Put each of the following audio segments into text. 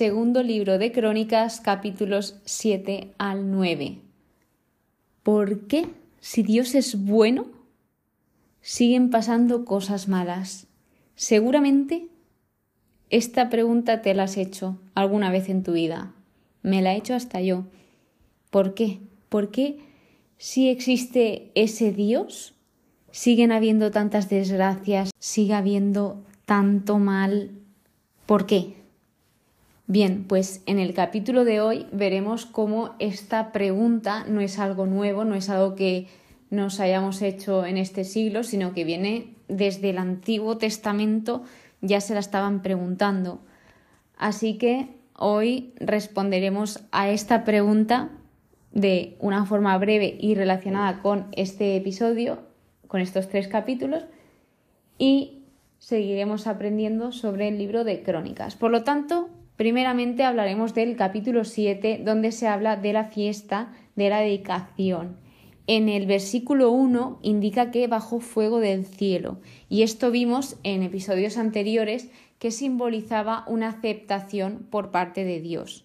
Segundo libro de Crónicas, capítulos 7 al 9. ¿Por qué, si Dios es bueno, siguen pasando cosas malas? Seguramente esta pregunta te la has hecho alguna vez en tu vida. Me la he hecho hasta yo. ¿Por qué? ¿Por qué si existe ese Dios siguen habiendo tantas desgracias, sigue habiendo tanto mal? ¿Por qué? Bien, pues en el capítulo de hoy veremos cómo esta pregunta no es algo nuevo, no es algo que nos hayamos hecho en este siglo, sino que viene desde el Antiguo Testamento, ya se la estaban preguntando. Así que hoy responderemos a esta pregunta de una forma breve y relacionada con este episodio, con estos tres capítulos, y seguiremos aprendiendo sobre el libro de Crónicas. Por lo tanto, Primeramente hablaremos del capítulo 7, donde se habla de la fiesta de la dedicación. En el versículo 1 indica que bajó fuego del cielo, y esto vimos en episodios anteriores que simbolizaba una aceptación por parte de Dios.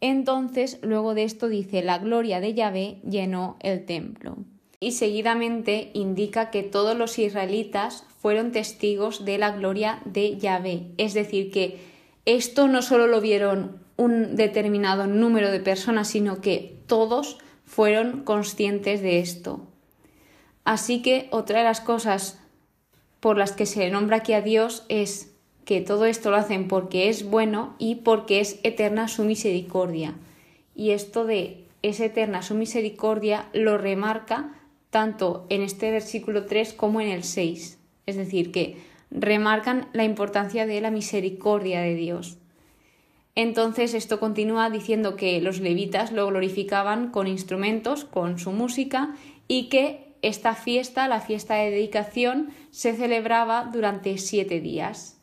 Entonces, luego de esto dice, la gloria de Yahvé llenó el templo. Y seguidamente indica que todos los israelitas fueron testigos de la gloria de Yahvé, es decir, que esto no solo lo vieron un determinado número de personas, sino que todos fueron conscientes de esto. Así que otra de las cosas por las que se le nombra aquí a Dios es que todo esto lo hacen porque es bueno y porque es eterna su misericordia. Y esto de es eterna su misericordia lo remarca tanto en este versículo 3 como en el 6. Es decir, que remarcan la importancia de la misericordia de Dios. Entonces esto continúa diciendo que los levitas lo glorificaban con instrumentos, con su música, y que esta fiesta, la fiesta de dedicación, se celebraba durante siete días.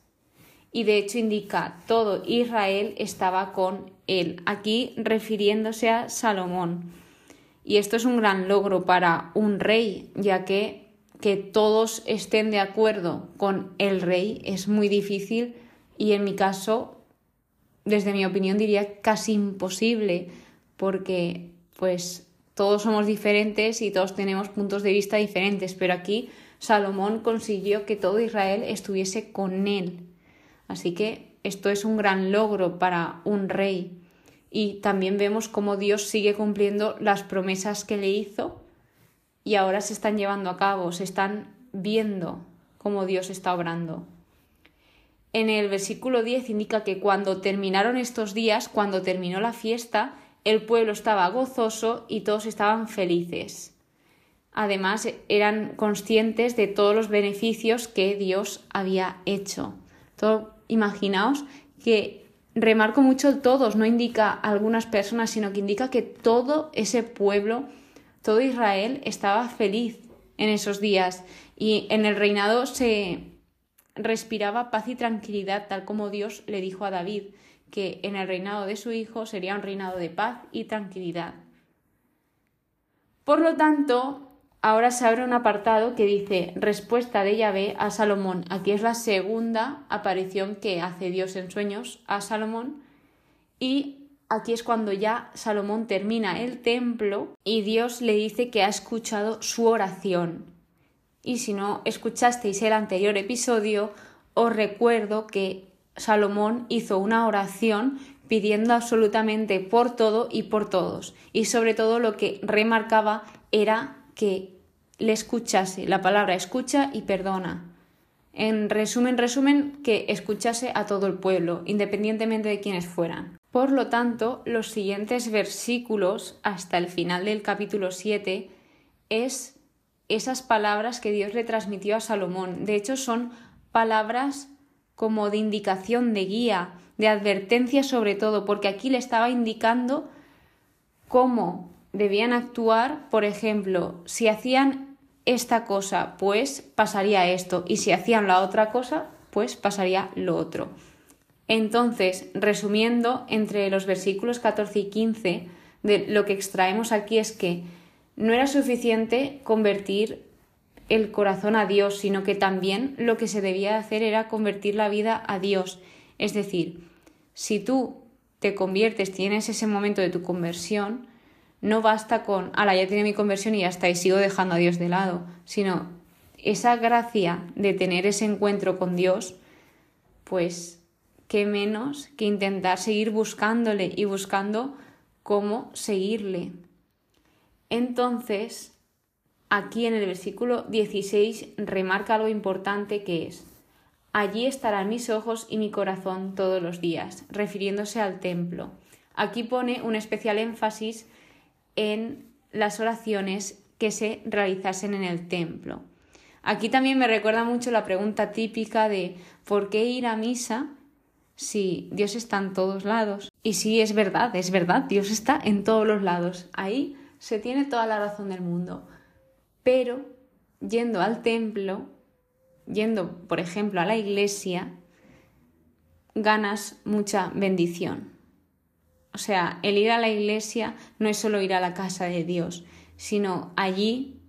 Y de hecho indica todo Israel estaba con él, aquí refiriéndose a Salomón. Y esto es un gran logro para un rey, ya que que todos estén de acuerdo con el rey es muy difícil y en mi caso, desde mi opinión, diría casi imposible porque pues todos somos diferentes y todos tenemos puntos de vista diferentes, pero aquí Salomón consiguió que todo Israel estuviese con él. Así que esto es un gran logro para un rey. Y también vemos cómo Dios sigue cumpliendo las promesas que le hizo y ahora se están llevando a cabo, se están viendo cómo Dios está obrando. En el versículo 10 indica que cuando terminaron estos días, cuando terminó la fiesta, el pueblo estaba gozoso y todos estaban felices. Además, eran conscientes de todos los beneficios que Dios había hecho. Imaginaos que remarco mucho todos, no indica algunas personas, sino que indica que todo ese pueblo todo Israel estaba feliz en esos días y en el reinado se respiraba paz y tranquilidad, tal como Dios le dijo a David, que en el reinado de su hijo sería un reinado de paz y tranquilidad. Por lo tanto, ahora se abre un apartado que dice respuesta de Yahvé a Salomón. Aquí es la segunda aparición que hace Dios en sueños a Salomón y aquí es cuando ya Salomón termina el templo y Dios le dice que ha escuchado su oración. Y si no escuchasteis el anterior episodio, os recuerdo que Salomón hizo una oración pidiendo absolutamente por todo y por todos. Y sobre todo lo que remarcaba era que le escuchase la palabra escucha y perdona. En resumen, resumen, que escuchase a todo el pueblo, independientemente de quienes fueran. Por lo tanto, los siguientes versículos hasta el final del capítulo 7 es esas palabras que Dios le transmitió a Salomón. De hecho, son palabras como de indicación, de guía, de advertencia sobre todo, porque aquí le estaba indicando cómo debían actuar, por ejemplo, si hacían esta cosa, pues pasaría esto, y si hacían la otra cosa, pues pasaría lo otro. Entonces, resumiendo, entre los versículos 14 y 15, de lo que extraemos aquí es que no era suficiente convertir el corazón a Dios, sino que también lo que se debía hacer era convertir la vida a Dios. Es decir, si tú te conviertes, tienes ese momento de tu conversión, no basta con, ala, ya tiene mi conversión y ya está, y sigo dejando a Dios de lado, sino esa gracia de tener ese encuentro con Dios, pues qué menos que intentar seguir buscándole y buscando cómo seguirle. Entonces, aquí en el versículo 16 remarca algo importante que es, allí estarán mis ojos y mi corazón todos los días, refiriéndose al templo. Aquí pone un especial énfasis en las oraciones que se realizasen en el templo. Aquí también me recuerda mucho la pregunta típica de ¿por qué ir a misa si Dios está en todos lados? Y sí, es verdad, es verdad, Dios está en todos los lados. Ahí se tiene toda la razón del mundo. Pero yendo al templo, yendo, por ejemplo, a la iglesia, ganas mucha bendición. O sea, el ir a la iglesia no es solo ir a la casa de Dios, sino allí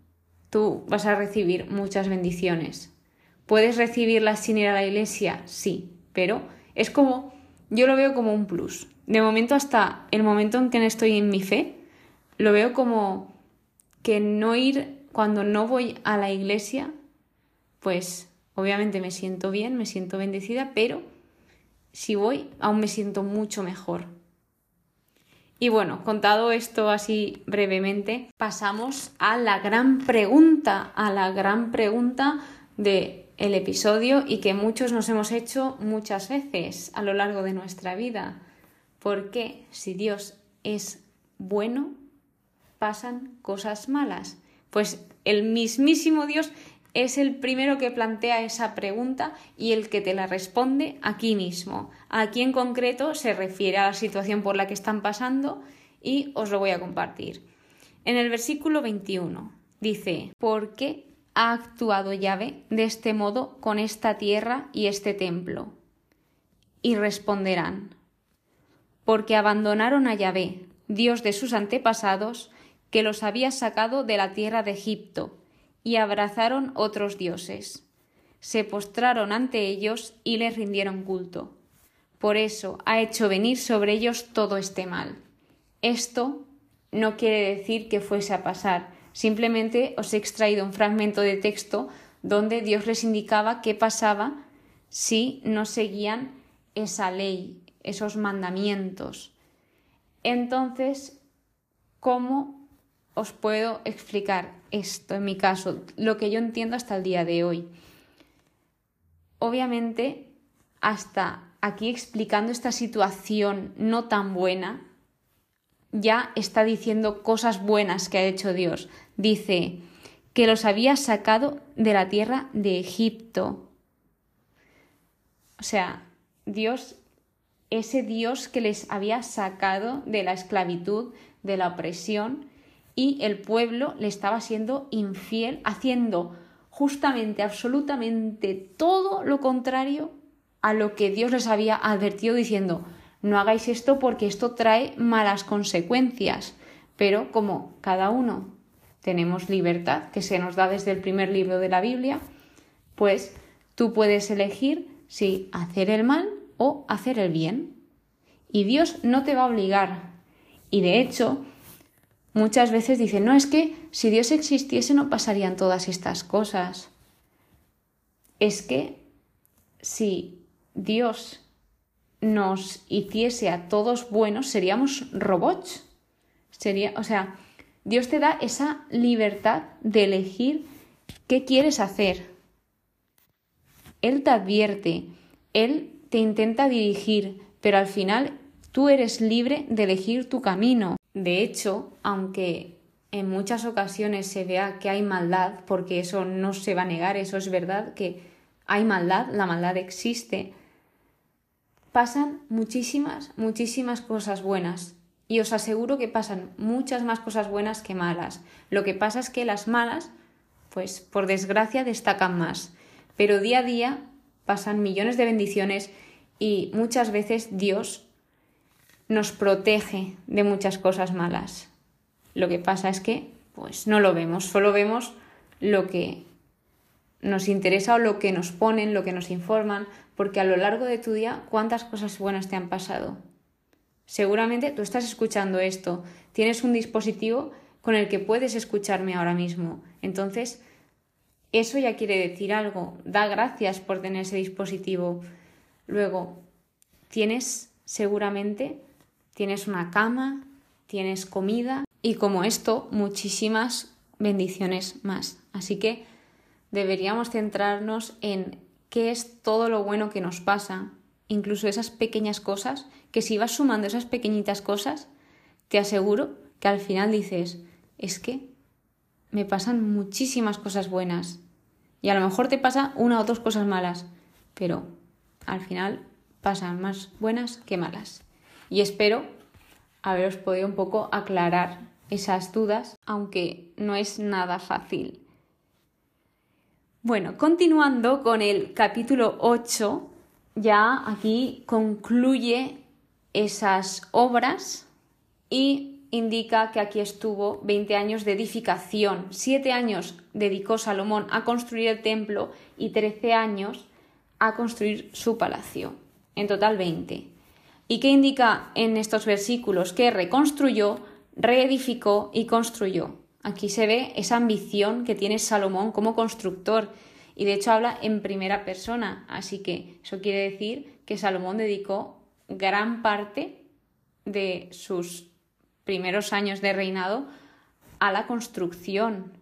tú vas a recibir muchas bendiciones. ¿Puedes recibirlas sin ir a la iglesia? Sí, pero es como, yo lo veo como un plus. De momento hasta el momento en que estoy en mi fe, lo veo como que no ir cuando no voy a la iglesia, pues obviamente me siento bien, me siento bendecida, pero si voy aún me siento mucho mejor. Y bueno, contado esto así brevemente, pasamos a la gran pregunta, a la gran pregunta del el episodio y que muchos nos hemos hecho muchas veces a lo largo de nuestra vida. ¿Por qué si Dios es bueno, pasan cosas malas? Pues el mismísimo Dios es el primero que plantea esa pregunta y el que te la responde aquí mismo. Aquí en concreto se refiere a la situación por la que están pasando y os lo voy a compartir. En el versículo 21 dice, ¿por qué ha actuado Yahvé de este modo con esta tierra y este templo? Y responderán, porque abandonaron a Yahvé, Dios de sus antepasados, que los había sacado de la tierra de Egipto y abrazaron otros dioses. Se postraron ante ellos y les rindieron culto. Por eso ha hecho venir sobre ellos todo este mal. Esto no quiere decir que fuese a pasar, simplemente os he extraído un fragmento de texto donde Dios les indicaba qué pasaba si no seguían esa ley, esos mandamientos. Entonces, ¿cómo os puedo explicar esto en mi caso, lo que yo entiendo hasta el día de hoy. Obviamente, hasta aquí explicando esta situación no tan buena, ya está diciendo cosas buenas que ha hecho Dios. Dice que los había sacado de la tierra de Egipto. O sea, Dios, ese Dios que les había sacado de la esclavitud, de la opresión, y el pueblo le estaba siendo infiel, haciendo justamente, absolutamente todo lo contrario a lo que Dios les había advertido diciendo, no hagáis esto porque esto trae malas consecuencias. Pero como cada uno tenemos libertad, que se nos da desde el primer libro de la Biblia, pues tú puedes elegir si hacer el mal o hacer el bien. Y Dios no te va a obligar. Y de hecho, Muchas veces dicen, no, es que si Dios existiese no pasarían todas estas cosas. Es que si Dios nos hiciese a todos buenos, seríamos robots. Sería, o sea, Dios te da esa libertad de elegir qué quieres hacer. Él te advierte, Él te intenta dirigir, pero al final tú eres libre de elegir tu camino. De hecho, aunque en muchas ocasiones se vea que hay maldad, porque eso no se va a negar, eso es verdad, que hay maldad, la maldad existe, pasan muchísimas, muchísimas cosas buenas. Y os aseguro que pasan muchas más cosas buenas que malas. Lo que pasa es que las malas, pues por desgracia, destacan más. Pero día a día pasan millones de bendiciones y muchas veces Dios nos protege de muchas cosas malas. Lo que pasa es que pues no lo vemos, solo vemos lo que nos interesa o lo que nos ponen, lo que nos informan, porque a lo largo de tu día, ¿cuántas cosas buenas te han pasado? Seguramente tú estás escuchando esto, tienes un dispositivo con el que puedes escucharme ahora mismo. Entonces, eso ya quiere decir algo. Da gracias por tener ese dispositivo. Luego, tienes seguramente, tienes una cama, tienes comida y como esto, muchísimas bendiciones más. Así que deberíamos centrarnos en qué es todo lo bueno que nos pasa, incluso esas pequeñas cosas, que si vas sumando esas pequeñitas cosas, te aseguro que al final dices, es que me pasan muchísimas cosas buenas. Y a lo mejor te pasa una o dos cosas malas, pero al final pasan más buenas que malas. Y espero haberos podido un poco aclarar esas dudas, aunque no es nada fácil. Bueno, continuando con el capítulo 8, ya aquí concluye esas obras y indica que aquí estuvo 20 años de edificación, 7 años dedicó Salomón a construir el templo y 13 años a construir su palacio. En total 20. ¿Y qué indica en estos versículos? Que reconstruyó, reedificó y construyó. Aquí se ve esa ambición que tiene Salomón como constructor y de hecho habla en primera persona, así que eso quiere decir que Salomón dedicó gran parte de sus primeros años de reinado a la construcción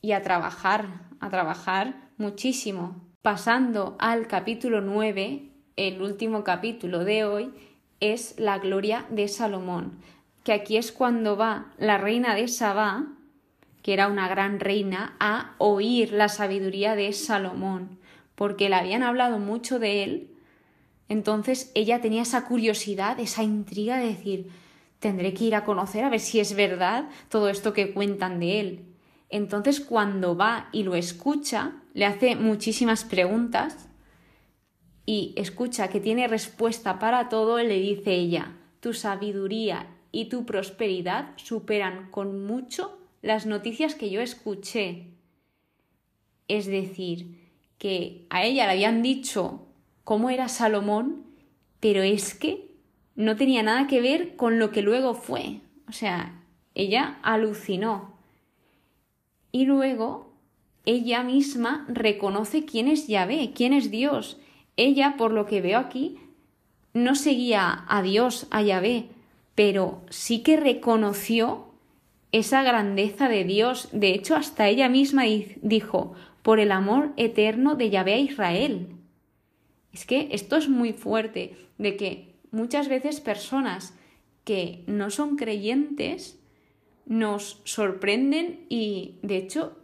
y a trabajar, a trabajar muchísimo. Pasando al capítulo 9, el último capítulo de hoy, es la gloria de Salomón, que aquí es cuando va la reina de Sabá, que era una gran reina, a oír la sabiduría de Salomón, porque le habían hablado mucho de él, entonces ella tenía esa curiosidad, esa intriga de decir, tendré que ir a conocer a ver si es verdad todo esto que cuentan de él. Entonces cuando va y lo escucha, le hace muchísimas preguntas y escucha que tiene respuesta para todo, le dice ella, tu sabiduría y tu prosperidad superan con mucho las noticias que yo escuché. Es decir, que a ella le habían dicho cómo era Salomón, pero es que no tenía nada que ver con lo que luego fue. O sea, ella alucinó. Y luego ella misma reconoce quién es Yahvé, quién es Dios. Ella, por lo que veo aquí, no seguía a Dios, a Yahvé, pero sí que reconoció esa grandeza de Dios. De hecho, hasta ella misma dijo, por el amor eterno de Yahvé a Israel. Es que esto es muy fuerte, de que muchas veces personas que no son creyentes nos sorprenden y de hecho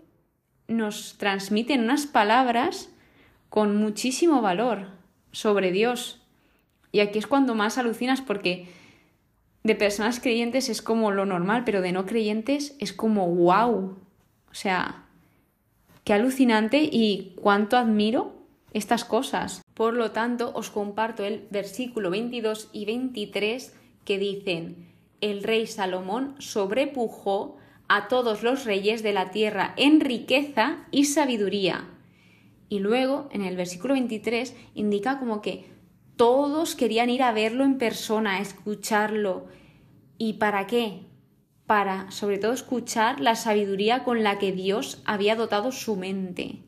nos transmiten unas palabras con muchísimo valor sobre Dios. Y aquí es cuando más alucinas porque de personas creyentes es como lo normal, pero de no creyentes es como wow. O sea, qué alucinante y cuánto admiro estas cosas. Por lo tanto, os comparto el versículo 22 y 23 que dicen, el rey Salomón sobrepujó a todos los reyes de la tierra en riqueza y sabiduría. Y luego, en el versículo 23, indica como que todos querían ir a verlo en persona, a escucharlo. ¿Y para qué? Para, sobre todo, escuchar la sabiduría con la que Dios había dotado su mente.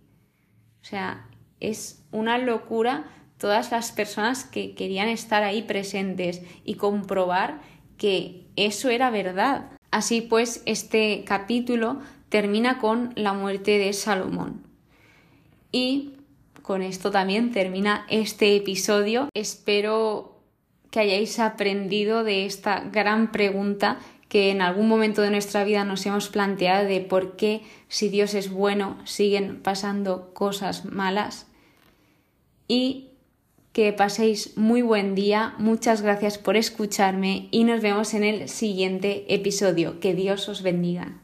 O sea, es una locura todas las personas que querían estar ahí presentes y comprobar que eso era verdad. Así pues, este capítulo termina con la muerte de Salomón. Y con esto también termina este episodio. Espero que hayáis aprendido de esta gran pregunta que en algún momento de nuestra vida nos hemos planteado de por qué si Dios es bueno siguen pasando cosas malas y que paséis muy buen día. Muchas gracias por escucharme y nos vemos en el siguiente episodio. Que Dios os bendiga.